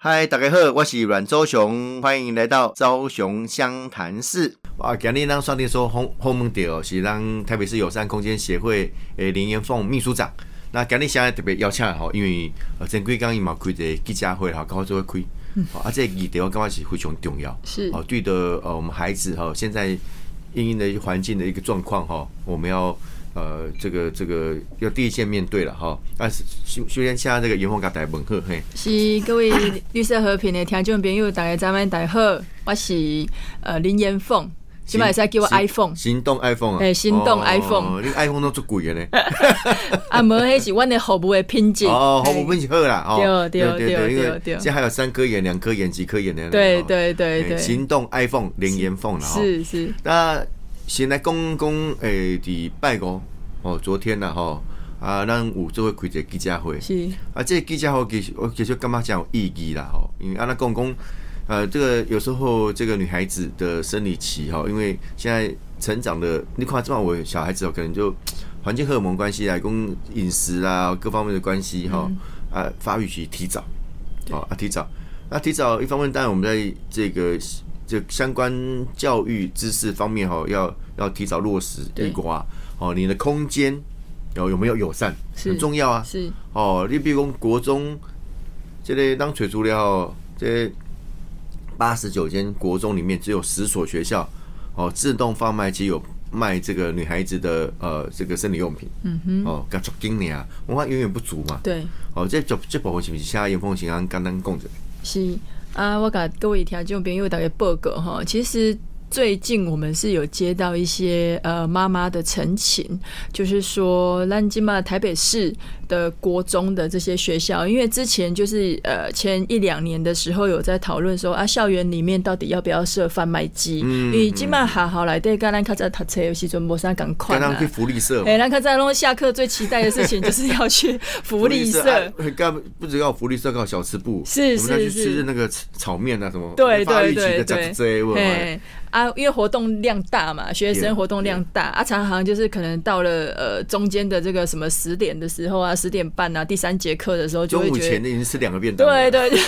嗨，大家好，我是阮周雄，欢迎来到周雄湘潭市。哇，今日咱双听说红红门调是咱台北市友善空间协会诶林延凤秘书长。那今日现在特别邀请吼，因为呃前几工伊嘛开一个记者会哈，刚好做开。好，啊，这个议题我感觉是非常重要。是哦，对的，呃，我们孩子哈，现在因应的环境的一个状况哈，我们要呃，这个这个要第一线面对了哈。但是首首先现在这个严凤甲大家问好嘿，是各位绿色和平的听众朋友，大家早安，大家好，我是呃林延凤，起码也是叫我 iPhone，行动 iPhone 啊，嘿行动 iPhone 哦你 iPhone 都足贵的呢。啊，无迄是阮的服务的品质。哦，服务品质好啦，哦，对对对对对现在还有三颗眼、两颗眼、几颗眼的，对哦。对对对，行动 iPhone 零元凤了哈。是是。那现在公公诶，伫拜五哦，昨天啦吼啊，咱有做伙开一个记者会，是。啊，这个记者会其实我其实感觉讲有意义啦吼，因为安那公公呃，这个有时候这个女孩子的生理期哈，因为现在成长的，你看这么我小孩子哦，可能就环境荷尔蒙关系啊，跟饮食啊各方面的关系哈，啊，发育期提早，哦啊提早，那提早一方面，当然我们在这个这相关教育知识方面哈，要要提早落实对一瓜哦，你的空间有有没有友善很重要啊，是。哦，你比如讲国中，这类当取资料，这八十九间国中里面只有十所学校哦，自动贩卖机有卖这个女孩子的呃这个生理用品，嗯哼，哦，刚出今年啊，文化远远不足嘛，对。哦，这这这部分是不是现在严凤行安刚刚供着？是啊，我甲各位听众朋友大家报告哈，其实。最近我们是有接到一些呃妈妈的陈情，就是说兰金嘛台北市的国中的这些学校，因为之前就是呃前一两年的时候有在讨论说啊校园里面到底要不要设贩卖机，嗯因为金嘛还好来对，刚刚看在读册的时阵，无啥赶快刚刚去福利社嘛，哎，咱看在弄下课最期待的事情就是要去福利社，哎干不只要福利社，搞小吃部，是我们去是。是吃那个炒面啊什么，对对对对，啊，因为活动量大嘛，学生活动量大啊，常常就是可能到了呃中间的这个什么十点的时候啊，十点半啊，第三节课的时候就中午会觉得。前已经吃两个便当，对对对，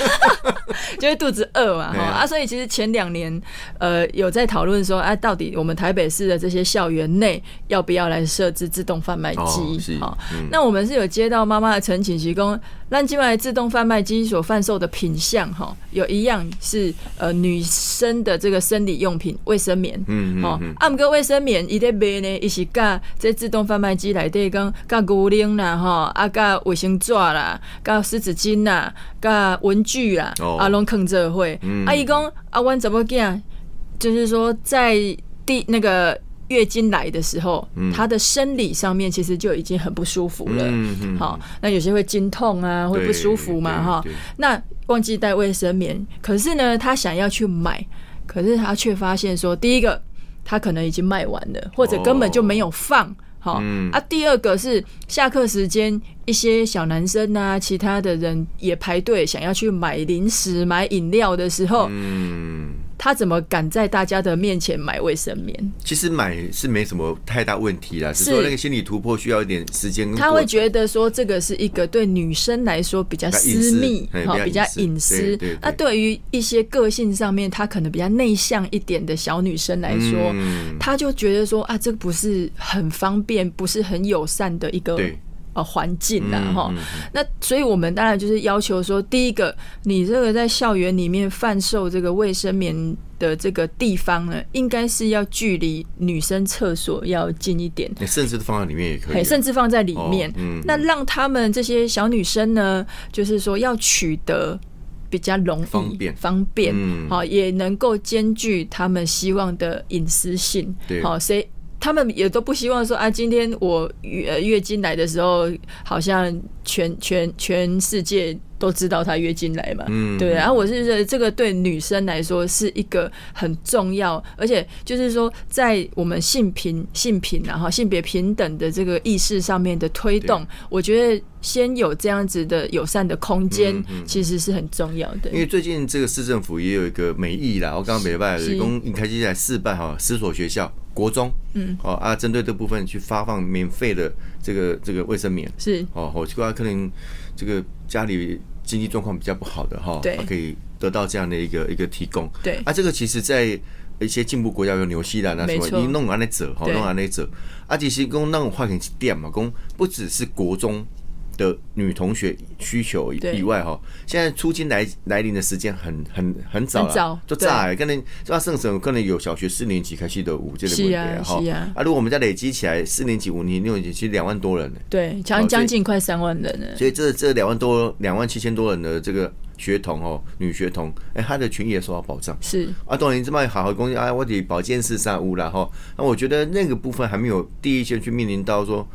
就会肚子饿嘛，哈啊啊，所以其实前两年，呃，有在讨论说，啊，到底我们台北市的这些校园内要不要来设置自动贩卖机？好、嗯那我们是有接到妈妈的陈请，提供让境外自动贩卖机所贩售的品项，哈，有一样是呃女生的这个生理用品卫生棉，嗯嗯哦嗯，啊，毋过卫生棉伊咧卖呢，伊是甲这自动贩卖机内底讲，甲牛奶啦，吼，啊，甲卫生纸啦，甲湿纸巾啦，甲文具啦，哦啊，拢坑这会。嗯啊，伊讲啊，阮怎么囝，就是说在第那个。月经来的时候，她的生理上面其实就已经很不舒服了。嗯嗯好，那有些会经痛啊，会不舒服嘛，哈。那忘记带卫生棉，可是呢，他想要去买，可是他却发现说，第一个他可能已经卖完了，或者根本就没有放。好、嗯啊，第二个是下课时间，一些小男生啊，其他的人也排队想要去买零食、买饮料的时候，嗯，他怎么敢在大家的面前买卫生棉？其实买是没什么太大问题啦，只是是说那个心理突破需要一点时间。他会觉得说这个是一个对女生来说比较私密比较隐私。那对于一些个性上面，他可能比较内向一点的小女生来说，嗯她就觉得说啊，这个不是很方便，不是很友善的一个对呃环境啦嗯哈嗯嗯。那所以我们当然就是要求说，第一个，你这个在校园里面贩售这个卫生棉的这个地方呢，应该是要距离女生厕所要近一点。你甚至放在里面也可以，啊，甚至放在里面。哦嗯那让他们这些小女生呢，就是说要取得比较容易、方便方便，嗯好、也能够兼具他们希望的隐私性。对好、谁？他们也都不希望说啊，今天我月月经来的时候，好像全全全世界都知道她月经来嘛，嗯对。然后我是觉得这个对女生来说是一个很重要，而且就是说在我们性平性平然后性别平等的这个意识上面的推动，我觉得先有这样子的友善的空间其实是很重要的。因。为最近这个市政府也有一个美意啦，我刚刚没办是。法，公一开机在试办哈，十所学校国中，嗯，哦啊，针对这部分去发放免费的这个这个卫生棉，是。哦，我奇怪可能这个家里经济状况比较不好的哈，对。可以得到这样的一个一个提供。对。啊，这个其实在一些进步国家，有纽西兰啊什么，没错。已经弄完那走，哈，对。弄完那走。啊，其实讲那种话题店嘛，讲不只是国中的女同学需求以以外哈，现在出金来来临的时间很很很早很早了，就早欸，可能就要圣省可能有小学四年级开始的五这个问题是啊哈是啊啊，如果我们再累积起来，四年级、五年级、六年级，其实两万多人呢。对，将将近快三万人呢。所以这这两万多、两万七千多人的这个学童哦，女学童，哎，她的权益也受到保障。是啊，当然这么好好工作啊，我得保健室上屋了哈。那我觉得那个部分还没有第一线去面临到说，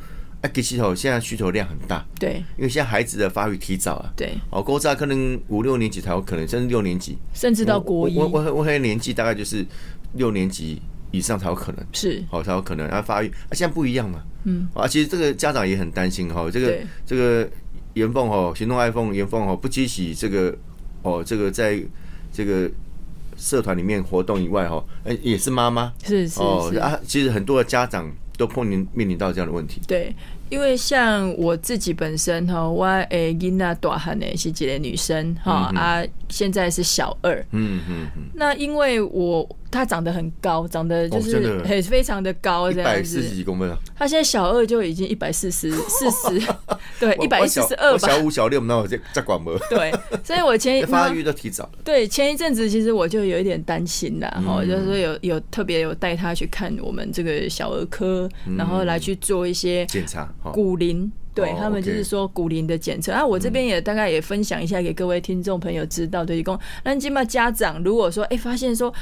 哎，其实哦，现在需求量很大，对因为现在孩子的发育提早啊。对，哦，高炸可能五六年级才有可能，甚至六年级，甚至到国一我我我我我年纪大概就是六年级以上才有可能。是好，才有可能，然后发育，啊，现在不一样嘛，嗯，啊，其实这个家长也很担心哈，这个对这个严凤哦，行动 iPhone 严凤哦，不激起这个哦，这个在这个社团里面活动以外哈，哎，也是妈妈是是是，哦啊，其实很多的家长都碰临面临到这样的问题，对，因为像我自己本身哈，我诶囡仔大汉呢是几个女生哈嗯啊，现在是小二。嗯嗯嗯，那因为我她长得很高，长得就是很非常的高一这样子。百四十几公分啊，她现在小二就已经一百四十 四十，对，一百四十二吧。小五小六，那我在在管么？对，所以我前 发育都提早了，对，前一阵子其实我就有一点担心啦，哈、嗯就是说有有特别有带她去看我们这个小儿科，然后来去做一些检查哈，骨龄。对哦他们就是说骨龄的检测。啊，我这边也大概也分享一下给各位听众朋友知道，对，一共那起码家长如果说哎、发现说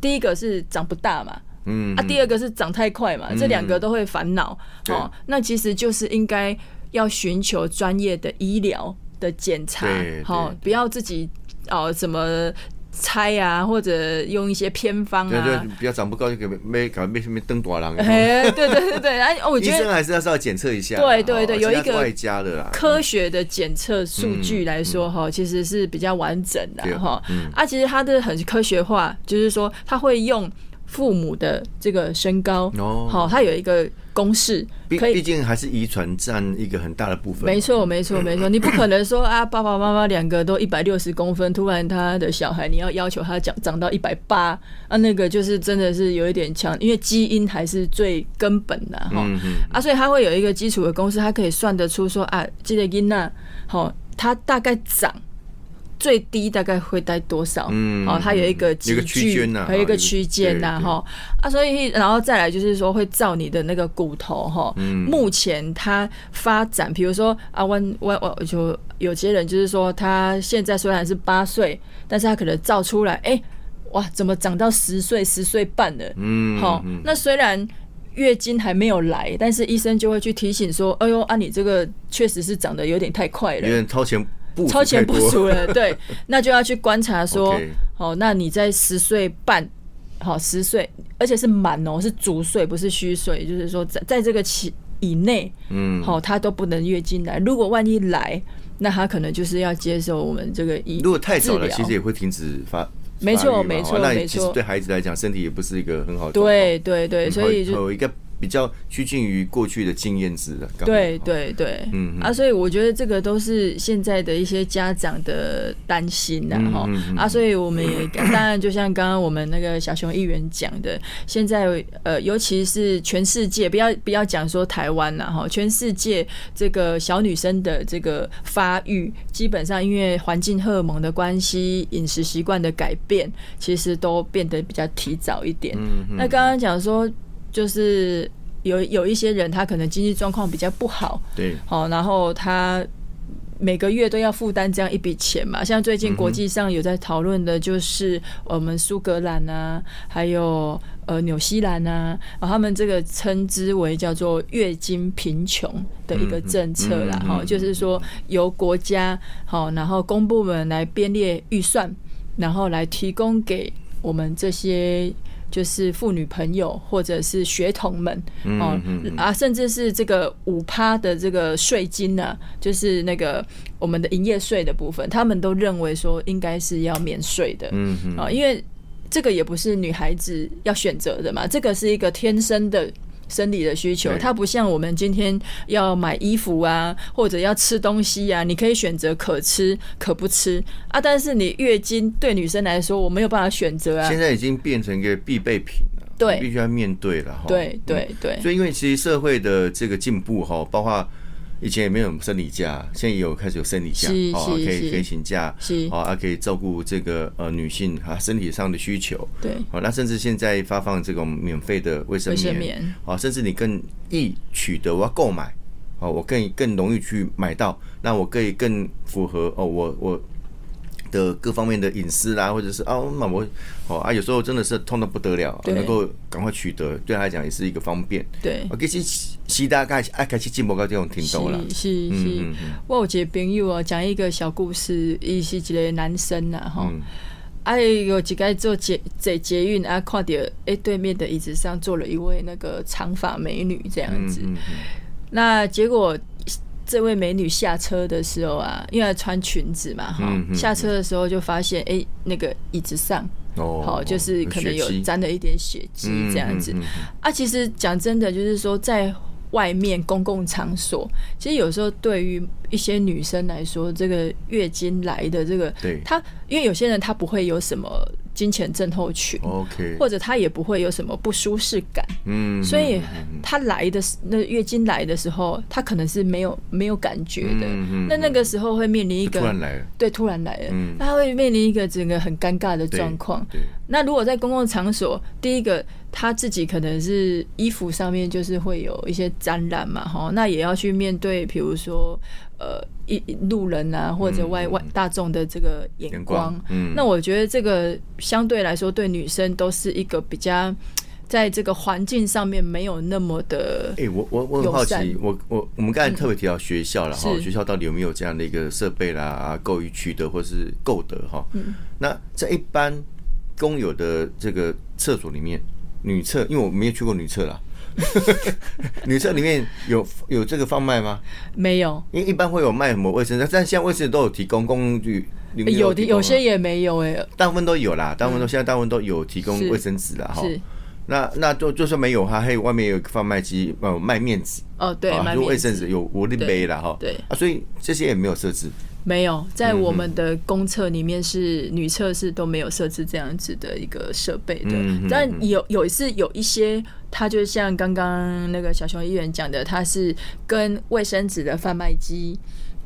第一个是长不大嘛，嗯啊，第二个是长太快嘛，这两个都会烦恼对。哦。那其实就是应该要寻求专业的医疗的检查对，好、对。不要自己哦怎么猜啊，或者用一些偏方对对啊。，比较长不高就给没搞没什么灯短郎。哎，对对对对，哎，我医觉得生还是要稍微检测一下。对对对哦有一个外加的啦。科学的检测数据来说，哈、其实是比较完整的哈。嗯啊，其实它的很科学化，就是说它会用父母的这个身高，哦好、它有一个公式，毕可以毕竟还是遗传占一个很大的部分。没错，没错，没错，你不可能说啊，爸爸妈妈两个都一百六十公分，突然他的小孩你要要求他长长到一百八，啊，那个就是真的是有一点强，因为基因还是最根本的哈。啊，所以他会有一个基础的公式，他可以算得出说啊，这个囡娜，好，他大概长最低大概会待多少？嗯。哦，它有一个有一个区间呐还有一个区间呐，哈。啊，所以然后再来就是说会照你的那个骨头哈，嗯。目前它发展，比如说啊，我我我就有些人就是说他现在虽然是八岁，但是他可能照出来，哎、哇，怎么长到十岁、十岁半了？嗯，好、嗯。那虽然月经还没有来，但是医生就会去提醒说：“哎呦，啊，你这个确实是长得有点太快了，有点超前超前部署了。”对，那就要去观察说 好、那你在十岁半，好十岁，而且是满哦，是足岁，不是虚岁，就是说在在这个期以内，嗯，好、他都不能月经来。如果万一来，那他可能就是要接受我们这个医如果太早了，其实也会停止发。没错没错没错对孩子来讲，身体也不是一个很好的。对对对，嗯所以就会有一个比较趋近于过去的经验值的。刚好。对，对对，嗯嗯。啊，所以我觉得这个都是现在的一些家长的担心呐，哈、啊，所以我们也当然就像刚刚我们那个小熊议员讲的，现在呃，尤其是全世界，不要不要讲说台湾了哈，全世界这个小女生的这个发育，基本上因为环境荷尔蒙的关系、饮食习惯的改变，其实都变得比较提早一点。嗯嗯。那刚刚讲说，就是有有一些人他可能经济状况比较不好，对，好，然后他每个月都要负担这样一笔钱嘛。像最近国际上有在讨论的，就是我们苏格兰啊，还有呃纽西兰啊，然后他们这个称之为叫做月经贫穷的一个政策啦，哈、嗯嗯嗯就是说由国家好，然后公部门来编列预算，然后来提供给我们这些。就是妇女朋友或者是学童们哦嗯嗯。啊，甚至是这个五趴的这个税金呢、就是那个我们的营业税的部分，他们都认为说应该是要免税的嗯嗯。啊，因为这个也不是女孩子要选择的嘛，这个是一个天生的生理的需求，它不像我们今天要买衣服啊，或者要吃东西啊，你可以选择可吃可不吃啊。但是你月经对女生来说，我没有办法选择啊现。在已经变成一个必备品了，对必须要面对了哈。对嗯对对，所以，因为其实社会的这个进步哈，包括以前也没有生理假，现在也有开始有生理假是，哦，可以可以请假，是。哦，还，可以照顾这个呃女性啊身体上的需求，对。哦，那甚至现在发放这种免费的卫生棉，棉。啊，甚至你更易取得，我要购买，哦，我更更容易去买到，那我可以更符合哦，我我的各方面的隐私啦，或者是啊，那我哦啊，有时候真的是痛的不得了，对。能够赶快取得，对他来讲也是一个方便。对。我其实时代开始爱开始进步到这种程度了。是是是。嗯嗯，我有一个朋友啊，讲一个小故事，伊是一个男生呐，哈，嗯。啊有一个做捷在捷运啊，看到哎对面的椅子上坐了一位那个长发美女这样子，嗯嗯。那结果这位美女下车的时候啊，因为她穿裙子嘛，哈下车的时候就发现哎那个椅子上。哦好，就是可能有沾了一点血迹这样子嗯嗯嗯啊。其实讲真的，就是说在外面公共场所，其实有时候对于一些女生来说，这个月经来的这个，对她因为有些人她不会有什么金钱症候群，OK，或者他也不会有什么不舒适感，嗯所以嗯嗯她来的时那月经来的时候，他可能是没有没有感觉的。那那个时候会面临一就个突然来了，对突然来了。嗯，那他会面临一个整个很尴尬的对状况。那如果在公共场所，第一个他自己可能是衣服上面就是会有一些沾染嘛，哈，那也要去面对，比如说呃一路人啊，或者外嗯外大众的这个眼眼光光。嗯。那我觉得这个相对来说对女生都是一个比较在这个环境上面没有那么的哎、我我我很好奇，我我我们刚才特别提到学校了哈、是。学校到底有没有这样的一个设备啦、啊，够于取得或是够得哈？嗯。那在一般公有的这个厕所里面，女厕，因为我没有去过女厕啦，女厕里面有有这个贩卖吗？没有，因为一般会有卖什么卫生纸，但现在卫生纸都有提供，工具有的有些也没有哎、大部分都有啦，大部分都现在大部分都有提供卫生纸啦哈。那那就就算没有哈，还有外面有贩卖机，呃，卖面纸。哦对，啊，蛮就卫生纸有我的杯了哈，对。啊，所以这些也没有设置，没有，在我们的公厕里面是女厕是都没有设置这样子的一个设备的，但有有是有一些，它就像刚刚那个小熊议员讲的，它是跟卫生纸的贩卖机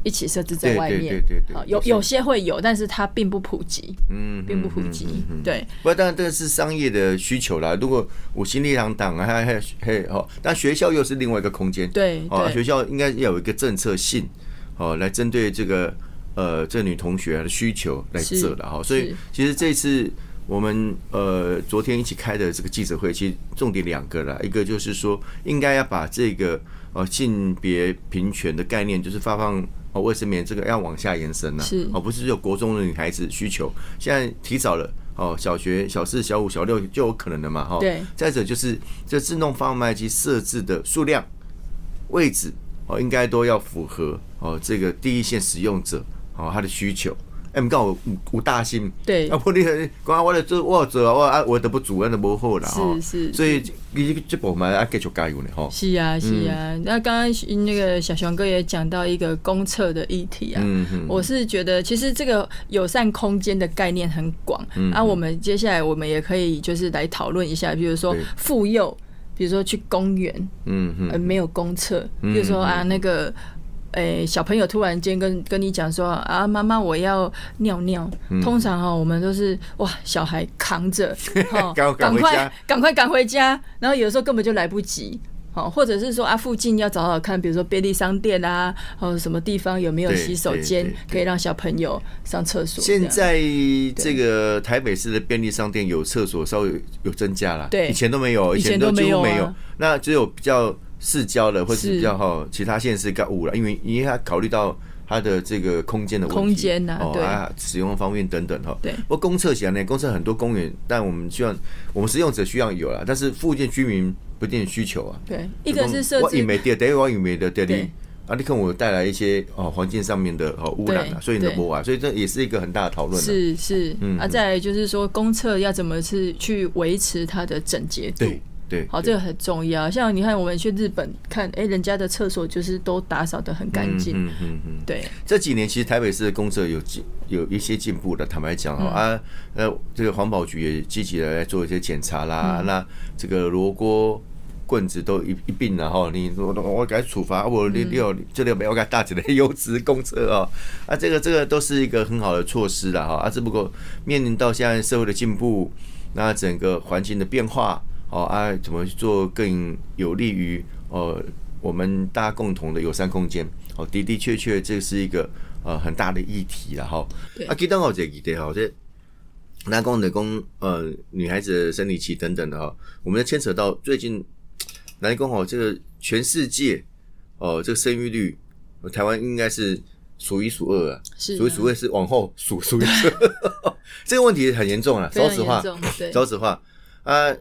一起设置在外面，对对对有有有些会有，但是它并不普及，嗯，并不普及，对。不过当然这个是商业的需求啦。如果五星力量党啊，还还还哦，但学校又是另外一个空间，对哦，对。学校应该要有一个政策性，哦，来针对这个呃这女同学的需求来是做的哈。所以其实这次我们呃昨天一起开的这个记者会，其实重点两个啦，一个就是说应该要把这个呃性别平权的概念，就是发放。哦，卫生棉这个要往下延伸了，是哦，不是只有国中的女孩子需求，现在提早了，哦，小学、小四、小五、小六就有可能了嘛，哈。对再者就是这自动贩卖机设置的数量、位置，哦，应该都要符合哦这个第一线使用者哦他的需求。哎，唔讲有有大心，对。啊，不你讲我的做我做啊，我啊我的不足，那都不好啦，是是所以你这部门要继续加油呢，吼。是啊，是啊。嗯。那刚刚那个小熊哥也讲到一个公厕的议题啊，嗯嗯。我是觉得其实这个友善空间的概念很广，嗯啊，我们接下来我们也可以就是来讨论一下，比如说妇幼，比如说去公园，嗯嗯呃，没有公厕，嗯比如说啊那个。诶、小朋友突然间跟跟你讲说啊，妈妈我要尿尿。嗯通常哈，我们都是哇，小孩扛着，哈赶赶快家赶快赶回家，然后有时候根本就来不及。好，或者是说啊，附近要找找看，比如说便利商店啊，或者什么地方有没有洗手对间可以让小朋友上厕所。现在这个台北市的便利商店有厕所稍微有有增加了，对以前都没有，以前都没有没有，那只有比较市郊的或是是。比较哈其他县市更五了，因为因为它考虑到它的这个空间的问题空间呐对。哦啊，使用方面等等哈。对。不过公厕型呢，公厕很多公园，但我们希望我们使用者需要有啦，但是附近居民不一定需求啊。对，一个是设置我以美的，等于我以美的这里对啊，你看我带来一些哦环境上面的哦污染啊，所以你都对不啊，所以这也是一个很大的讨论啊。是是嗯啊，再来就是说公厕要怎么是去维持它的整洁度对。对，好，这个很重要。像你看，我们去日本看，哎，人家的厕所就是都打扫的很干净。嗯嗯嗯。对，这几年其实台北市的公厕有进有一些进步的，坦白讲哦啊，呃，这个环保局也积极的来做一些检查啦。那这个罗锅棍子都一一并了哈，你我我给处罚我六六这里没有给大姐的优质公车哦啊，这个这个都是一个很好的措施了哈啊，只不过面临到现在社会的进步，那整个环境的变化。哦啊，怎么去做更有利于呃我们大家共同的友善空间？哦，的的确确，这是一个呃很大的议题了哈。啊，记得我这一点哈，这男工、的工、呃女孩子的生理期等等的哈，我们牵扯到最近男工哦，这个全世界哦，这个生育率，台湾应该是数一数二啊，数一数二是往后数数一数，这个问题很严重啊，说实话，说实话啊。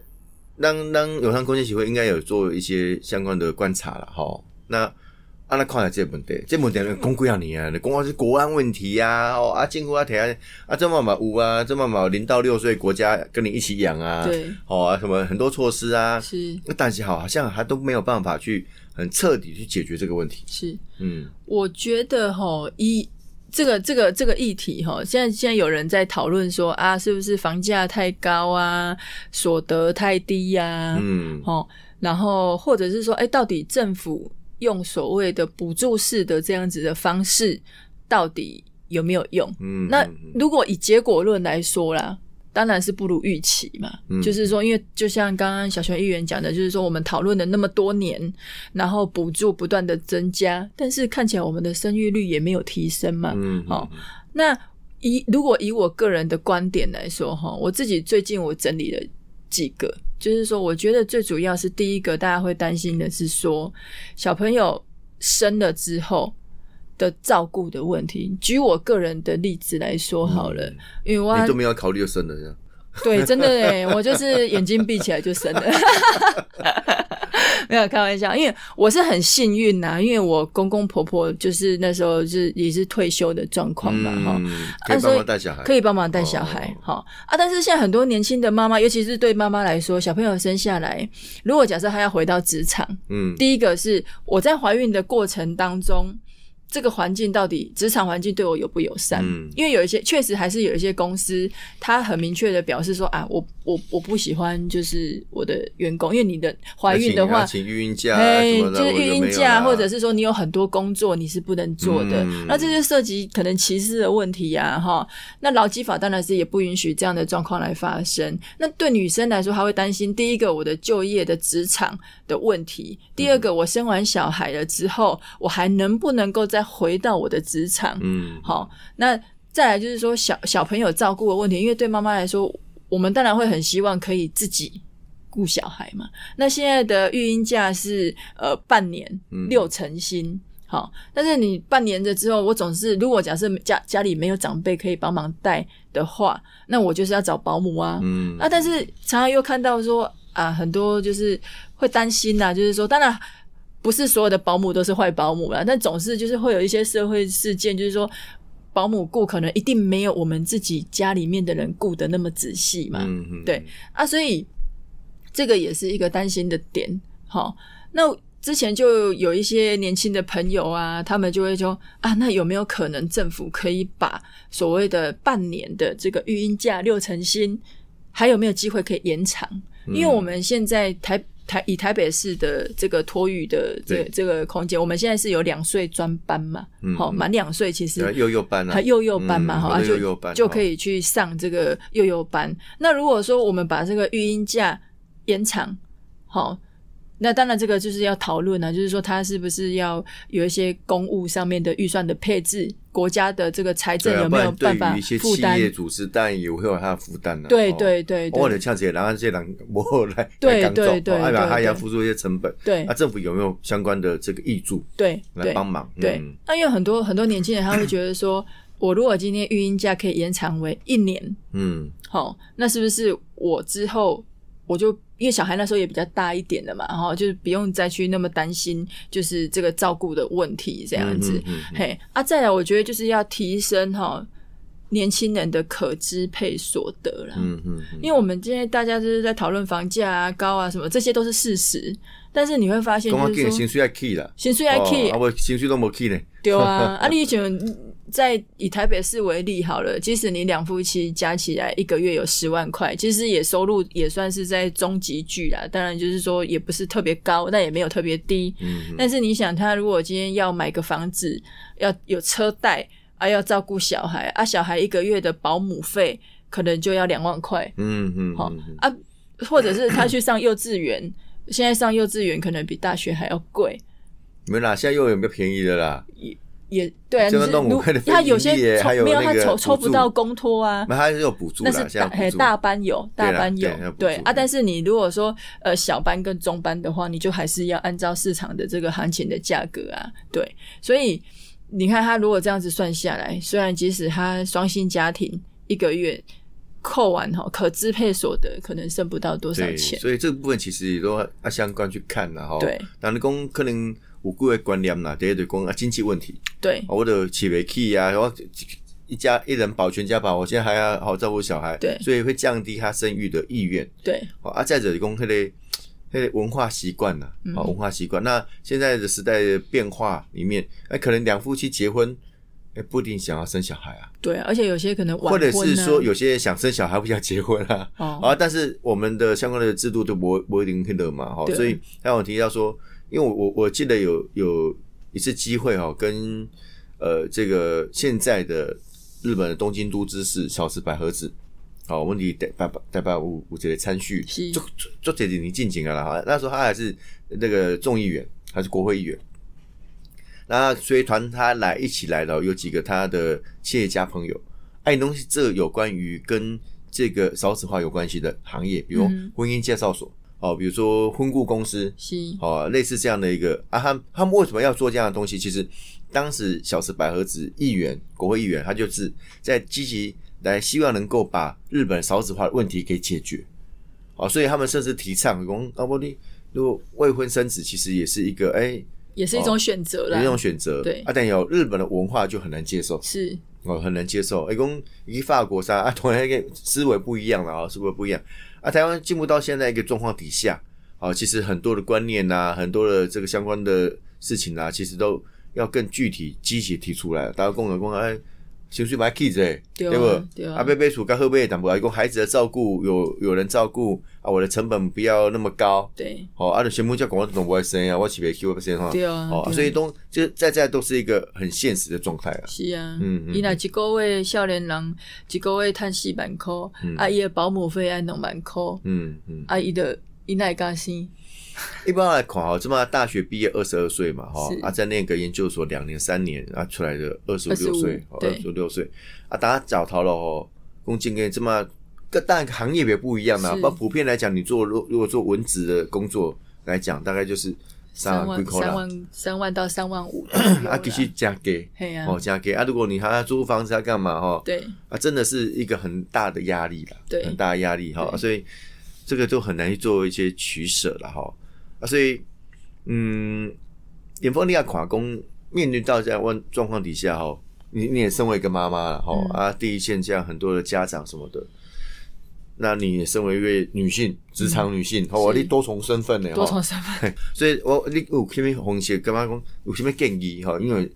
当当友商空间协会应该有做一些相关的观察了哈。那啊，那看下这问题，这问题讲几啊年啊？你讲是国安问题啊？哦啊，政府啊提啊啊，这么嘛有啊，这么嘛零到六岁国家跟你一起养啊？对，哦啊，什么很多措施啊？是，但是好，好像还都没有办法去很彻底去解决这个问题。是，嗯，我觉得哈一。这个这个这个议题哈，现在现在有人在讨论说啊，是不是房价太高啊，所得太低呀？嗯，哦，然后或者是说，哎，到底政府用所谓的补助式的这样子的方式，到底有没有用？嗯，那如果以结果论来说啦。当然是不如预期嘛，就是说，因为就像刚刚小泉议员讲的，就是说我们讨论了那么多年，然后补助不断的增加，但是看起来我们的生育率也没有提升嘛。好，那以如果以我个人的观点来说，哈，我自己最近我整理了几个，就是说，我觉得最主要是第一个，大家会担心的是说，小朋友生了之后。的照顾的问题，举我个人的例子来说好了，因为我你都没有考虑生了，这样对，真的哎，我就是眼睛闭起来就生了，没有开玩笑，因为我是很幸运呐，因为我公公婆婆就是那时候是也是退休的状况嘛，哈，可以帮忙带小孩，可以帮忙带小孩，哈。啊，但是现在很多年轻的妈妈，尤其是对妈妈来说，小朋友生下来，如果假设她要回到职场，嗯，第一个是我在怀孕的过程当中。这个环境到底职场环境对我友不友善？嗯，因为有一些确实还是有一些公司，他很明确的表示说啊，我我我不喜欢就是我的员工，因为你的怀孕的话，请孕假，哎，就是孕假，或者是说你有很多工作你是不能做的，那这就涉及可能歧视的问题呀，哈。那劳基法当然是也不允许这样的状况来发生。那对女生来说，她会担心第一个我的就业的职场的问题，第二个我生完小孩了之后，我还能不能够再回到我的职场，嗯，好，那再来就是说小小朋友照顾的问题，因为对妈妈来说，我们当然会很希望可以自己顾小孩嘛。那现在的育婴假是呃半年六成薪，好，但是你半年的之后，我总是如果假设家家里没有长辈可以帮忙带的话，那我就是要找保姆啊，嗯，啊，但是常常又看到说啊，很多就是会担心呐，就是说当然。不是所有的保姆都是坏保姆啦，但总是就是会有一些社会事件，就是说保姆顾可能一定没有我们自己家里面的人顾的那么仔细嘛。对啊，所以这个也是一个担心的点。好，那之前就有一些年轻的朋友啊，他们就会说啊，那有没有可能政府可以把所谓的半年的这个育婴假六成薪，还有没有机会可以延长？因为我们现在台。台以台北市的这个托育的这这个空间，我们现在是有两岁专班嘛，好满两岁其实幼幼班啊，幼幼班嘛，哈，幼幼班就可以去上这个幼幼班。那如果说我们把这个育婴假延长，好。那当然，这个就是要讨论啊，就是说他是不是要有一些公务上面的预算的配置，国家的这个财政有没有办法负担？企业组织当然也会有他的负担的。对对对，或者像这些，然后这些人我来对对对，代表他也要付出一些成本。对，那政府有没有相关的这个益助？对，来帮忙。对，那因为很多很多年轻人他会觉得说，我如果今天育婴假可以延长为一年，嗯，好，那是不是我之后我就？因为小孩那时候也比较大一点的嘛，然后，就是不用再去那么担心，就是这个照顾的问题这样子。嘿，啊，再来，我觉得就是要提升哈年轻人的可支配所得啦。嗯嗯嗯，因为我们今天大家就是在讨论房价啊、高啊什么，这些都是事实。但是你会发现，就是说给薪水要 key 啦，薪水要 key 哦啊，我薪水都没 key 呢。对啊，啊，你就在以台北市为例好了，即使你两夫妻加起来一个月有十万块，其实也收入也算是在中级距啦。当然就是说也不是特别高，但也没有特别低。嗯但是你想，他如果今天要买个房子，要有车贷啊，要照顾小孩啊，小孩一个月的保姆费可能就要两万块，嗯嗯好、啊，或者是他去上幼稚园，现在上幼稚园可能比大学还要贵。没啦，现在又有比较便宜的啦。也对啊，这个你是他有些抽没有他抽抽不到公托啊，那他是有补助啦，那是大大班有大班有对啊，但是你如果说呃小班跟中班的话，你就还是要按照市场的这个行情的价格啊，对，所以你看他如果这样子算下来，虽然即使他双薪家庭一个月扣完哈，可支配所得可能剩不到多少对，钱，所以这个部分其实也都要相关去看了哈。对，但你工可能有几个观念啦，第一就讲啊经济问题，对。哦我的起不起啊，然后一家一人保全家保，我现在还要好好照顾小孩，对。所以会降低他生育的意愿。对。哦啊，再者就讲迄个。迄个文化习惯呐，嗯。啊，文化习惯。那现在的时代的变化里面，哎，可能两夫妻结婚，哎，不一定想要生小孩啊，对，而且有些可能晚或者是说有些想生小孩不想结婚啊，哦。啊，但是我们的相关的制度都不不一定听得嘛，哈，所以刚我提到说，因为我我我记得有有一次机会哈，跟呃这个现在的日本的东京都知事小池百合子，好，我们题代代代表五五节的参叙，是。就就就姐姐你进京了啦哈，那时候他还是那个众议员，还是国会议员。那随团他来一起来的有几个他的企业家朋友，爱东西这有关于跟这个少子化有关系的行业，比如嗯。婚姻介绍所哦，比如说婚顾公司是哦，类似这样的一个啊，他们他们为什么要做这样的东西？其实当时小池百合子议员，国会议员，他就是在积极来希望能够把日本少子化的问题给解决。哦，所以他们甚至提倡讲，啊，不你如果未婚生子，其实也是一个哎，也是一种选择啦有一，种选择。对啊，但有日本的文化就很难接受，是哦，很难接受。哎，讲以法国啥啊，同样一个思维不一样了啊，思维不一样啊。台湾进步到现在一个状况底下，啊，其实很多的观念呐、很多的这个相关的事情啊，其实都要更具体、积极提出来。大家共同讲，哎，情绪把 kids 哎，对啊不？对啊啊，贝贝鼠跟后贝淡薄，讲孩子的照顾有有人照顾啊，我的成本不要那么高。对。哦，啊，你全部叫广告都不会生啊，我起别 Q 不生哈。对啊哦，所以都就在在都是一个很现实的状态啊。是啊，嗯嗯。伊若一个月少年人一个月趁四万箍，啊，伊的保姆费按两万箍，嗯嗯，啊，伊的伊奈加薪，一般来看哈，这么大学毕业二十二岁嘛，哈啊，在那个研究所两年三年啊，出来的二十五六25岁，二对。十六岁。啊，大家找到了哦，工经验这么各当然行业也不一样啦，是。不普遍来讲，你做如如果做文职的工作来讲，大概就是三万。三万三万到三万五，啊，必须加给哦，加给啊！如果你还要租房子要干嘛哈？对。啊，真的是一个很大的压力啦，对很大的压力哈，对。所以这个都很难去做一些取舍了哈啊，所以嗯，眼峰利亚垮工面对到这样问状况底下哈，你你也身为一个妈妈了哈、嗯。啊，第一线这样很多的家长什么的，那你身为一位女性，职场女性，哦，我是你多重身份呢，多重身份，所以我你有什么红线干嘛讲有什么建议哈？因为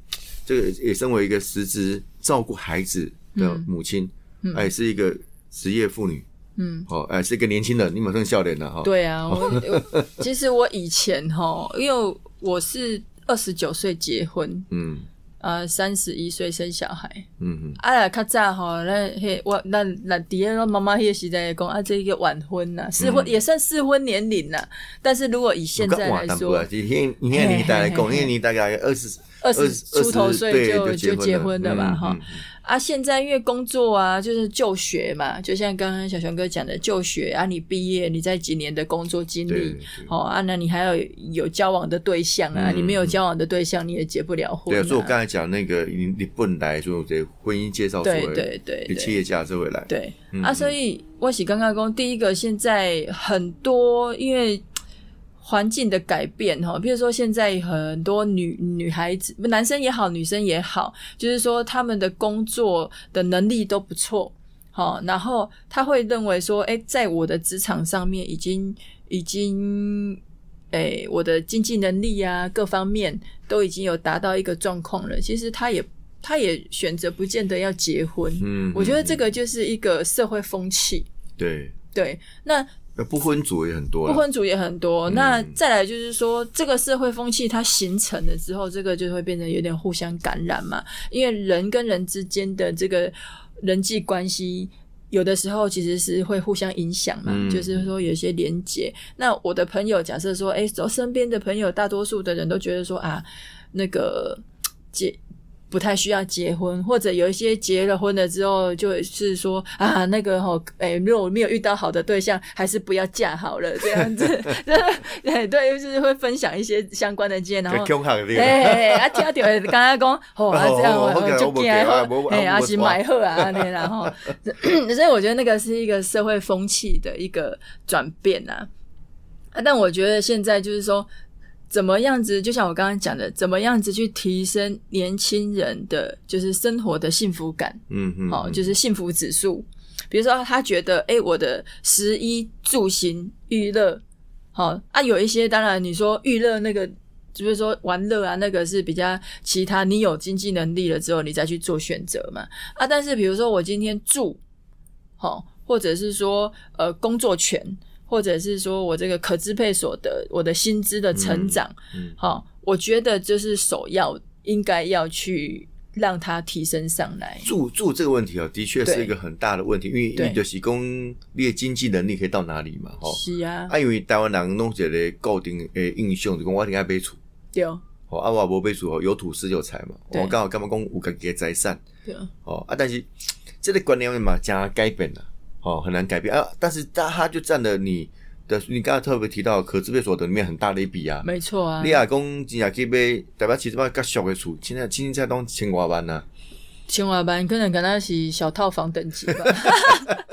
这个也身为一个实职照顾孩子的母亲，嗯哎，是一个职业妇女，嗯。哦，哎，是一个年轻人，你马上笑脸了哈。对啊，我我其实我以前哈，因为我是二十九岁结婚，嗯呃，三十一岁生小孩。嗯嗯，啊啦，较早吼，那迄我咱咱伫个妈妈迄个时代讲啊，这个晚婚呐，适婚、也算适婚年龄呐。但是如果以现在来说现以现年代来讲，嘿嘿嘿因为你大概二十二十出头岁就就就结婚了吧，哈、啊，现在因为工作啊，就是就学嘛，就像刚刚小熊哥讲的就学啊，你毕业，你在几年的工作经历哦啊，那你还要有交往的对象啊，嗯你没有交往的对象，你也结不了婚、对。所以我刚才讲那个，你你不能来说这婚姻介绍所对，对对对。你企业家这回来，对、嗯啊，所以我喜刚刚讲，第一个现在很多因为环境的改变哈，比如说现在很多女女孩子，男生也好，女生也好，就是说他们的工作的能力都不错，好，然后他会认为说，哎，在我的职场上面已经已经，哎，我的经济能力啊，各方面都已经有达到一个状况了。其实他也他也选择不见得要结婚，嗯，我觉得这个就是一个社会风气，对对，那。不婚族也很多，不婚族也很多。那再来就是说，这个社会风气它形成了之后，这个就会变得有点互相感染嘛。因为人跟人之间的这个人际关系，有的时候其实是会互相影响嘛。就是说有一些连结。那我的朋友假设说，哎，走身边的朋友，大多数的人都觉得说啊，那个结。不太需要结婚，或者有一些结了婚了之后，就是说啊，那个哈，哎，如果没有遇到好的对象，还是不要嫁好了，这样子。对对，就是会分享一些相关的经验，然后哎哎，啊，听到刚刚讲，哦，这样我就惊，哎，啊是买货啊，那然后，所以我觉得那个是一个社会风气的一个转变呐。但我觉得现在就是说。怎么样子？就像我刚刚讲的，怎么样子去提升年轻人的就是生活的幸福感？嗯嗯，好，就是幸福指数。比如说，他觉得，哎，我的食衣住行娱乐，好啊，有一些当然你说娱乐那个，就是说玩乐啊，那个是比较其他。你有经济能力了之后，你再去做选择嘛。啊，但是比如说我今天住，好，或者是说呃工作权。或者是说我这个可支配所得，我的薪资的成长，好，我觉得就是首要应该要去让它提升上来。住住这个问题啊，的确是一个很大的问题，因为你就是讲你的经济能力可以到哪里嘛？哈，是啊。啊，因为台湾人弄起来固定诶印象就讲我应该买厝，对。哦，啊，我无买厝，有土是有财嘛。我刚好干嘛讲有家己的财产？对。哦啊，但是 这个观念嘛，加改变了。哦，很难改变啊！但是他他就占了你的，你刚才特别提到可支配所得里面很大的一笔啊。没错啊。你阿公今日去买，代表其实嘛较小的厝，现在轻轻才当千外万呐。千外万可能可能是小套房等级吧。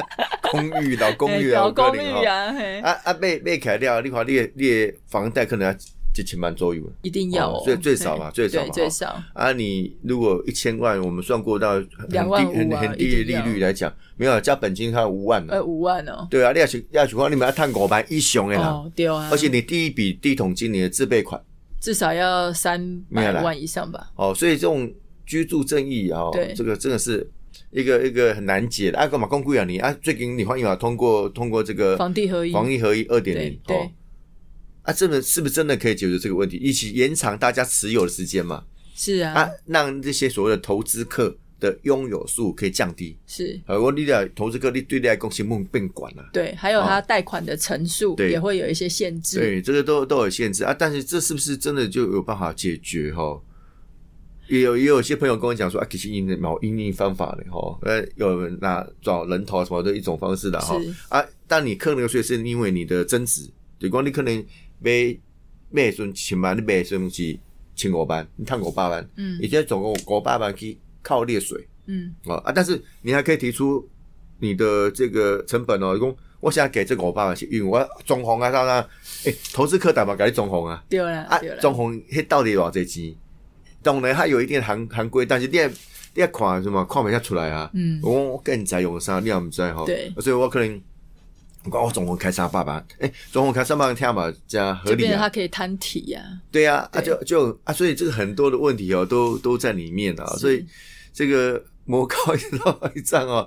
公寓老公寓啊，老公寓啊，啊啊买买起来了，你看你的你的房贷可能要。几千万左右，一定要，最最少嘛，最少嘛，最少啊！你如果一千万，我们算过到两万很很低的利率来讲，没有加本金，它五万呢呃，五万哦。对啊，你要去要去话，你们要探五万以上的啦，对啊。而且你第一笔第一桶金，你的自备款至少要三百万以上吧？哦，所以这种居住正义啊，这个真的是一个一个很难解的。啊，干嘛公贵啊？你啊，最近你欢迎啊，通过通过这个房地合一，房地合一二点零，对。啊，这个是不是真的可以解决这个问题？一起延长大家持有的时间嘛？是啊，啊，让这些所谓的投资客的拥有数可以降低。是，呃，我你的投资客你对待公司梦变管了。对，还有他贷款的层数也会有一些限制。对，这个都都有限制啊。但是这是不是真的就有办法解决？哈，也有也有些朋友跟我讲说啊，其实应某应应方法的哈，呃，有人拿找人头什么的一种方式的哈。啊，但你扣那个税是因为你的增值，对，光你可能。买买时阵千万，你买时阵是千五万，你赚五百万，嗯，而且总共五百万去靠列水，嗯，啊啊，但是你还可以提出你的这个成本哦，讲我现在给这个五百万去用，我中红啊，当然，诶，投资客大嘛，给你中红啊，对啦，啊，中红迄到底偌济钱？当然它有一定行行规，但是你你要看什么，看不下出来啊，嗯，我更在用啥，你也唔知哈，对，所以我可能。我总共开三百万，哎，总共开三百万听嘛，这样合理啊？他可以摊体呀？对呀，啊就就啊，所以这个很多的问题哦，都都在里面啊，所以这个魔高一丈哦，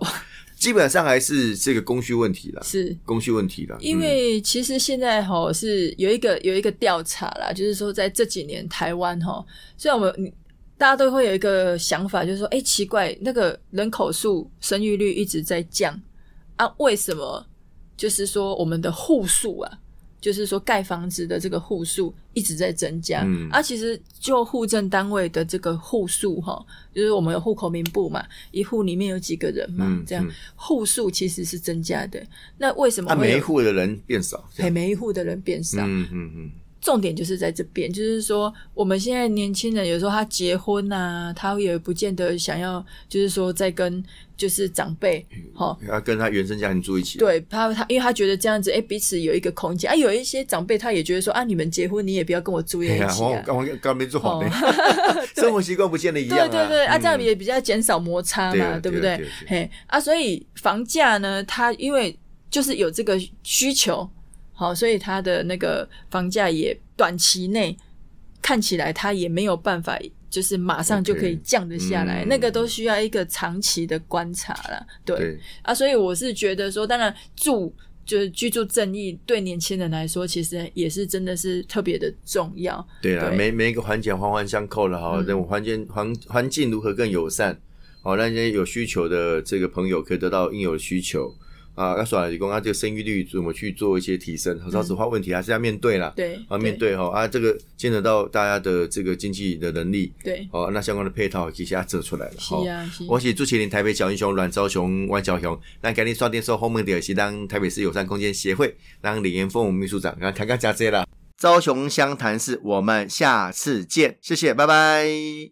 基本上还是这个供需问题了，是供需问题了。因为其实现在哈是有一个有一个调查啦，就是说在这几年台湾哈，虽然我们大家都会有一个想法，就是说，哎，奇怪，那个人口数生育率一直在降啊，为什么？就是说，我们的户数啊，就是说盖房子的这个户数一直在增加。嗯，啊，其实就户政单位的这个户数哈，就是我们有户口名簿嘛，一户里面有几个人嘛，这样户数其实是增加的。那为什么？每一户的人变少，每一户的人变少。嗯嗯嗯。重点就是在这边，就是说我们现在年轻人有时候他结婚啊，他也不见得想要，就是说在跟就是长辈，好、要跟他原生家庭住一起。对他他，因为他觉得这样子，哎，彼此有一个空间啊。有一些长辈他也觉得说啊，你们结婚你也不要跟我住一起啊。我刚刚刚没做好生活习惯不见得一样啊。对对对，啊，嗯这样也比较减少摩擦嘛，对不？对嘿啊，所以房价呢，它因为就是有这个需求，好，所以它的那个房价也短期内看起来它也没有办法。就是马上就可以降得下来嗯那个都需要一个长期的观察啦。对对啊，所以我是觉得说，当然住就是居住正义对年轻人来说，其实也是真的是特别的重要。对啊，对每每一个环节环环相扣了哈。嗯那我环境环环境如何更友善，好让这些有需求的这个朋友可以得到应有的需求啊。要说来理工啊，这个生育率怎么去做一些提升？少子化问题还是要面对啦。对啊，面对哈啊，这个牵扯到大家的这个经济的能力，对，哦，那相关的配套其实要做出来了。是吼啊是我是朱麒麟，台北小英雄阮昭雄、万小雄，那今日刷电视后面的是当台北市友善空间协会，当李延凤秘书长，然后看看加这啦。昭雄湘潭市，我们下次见，谢谢，拜拜。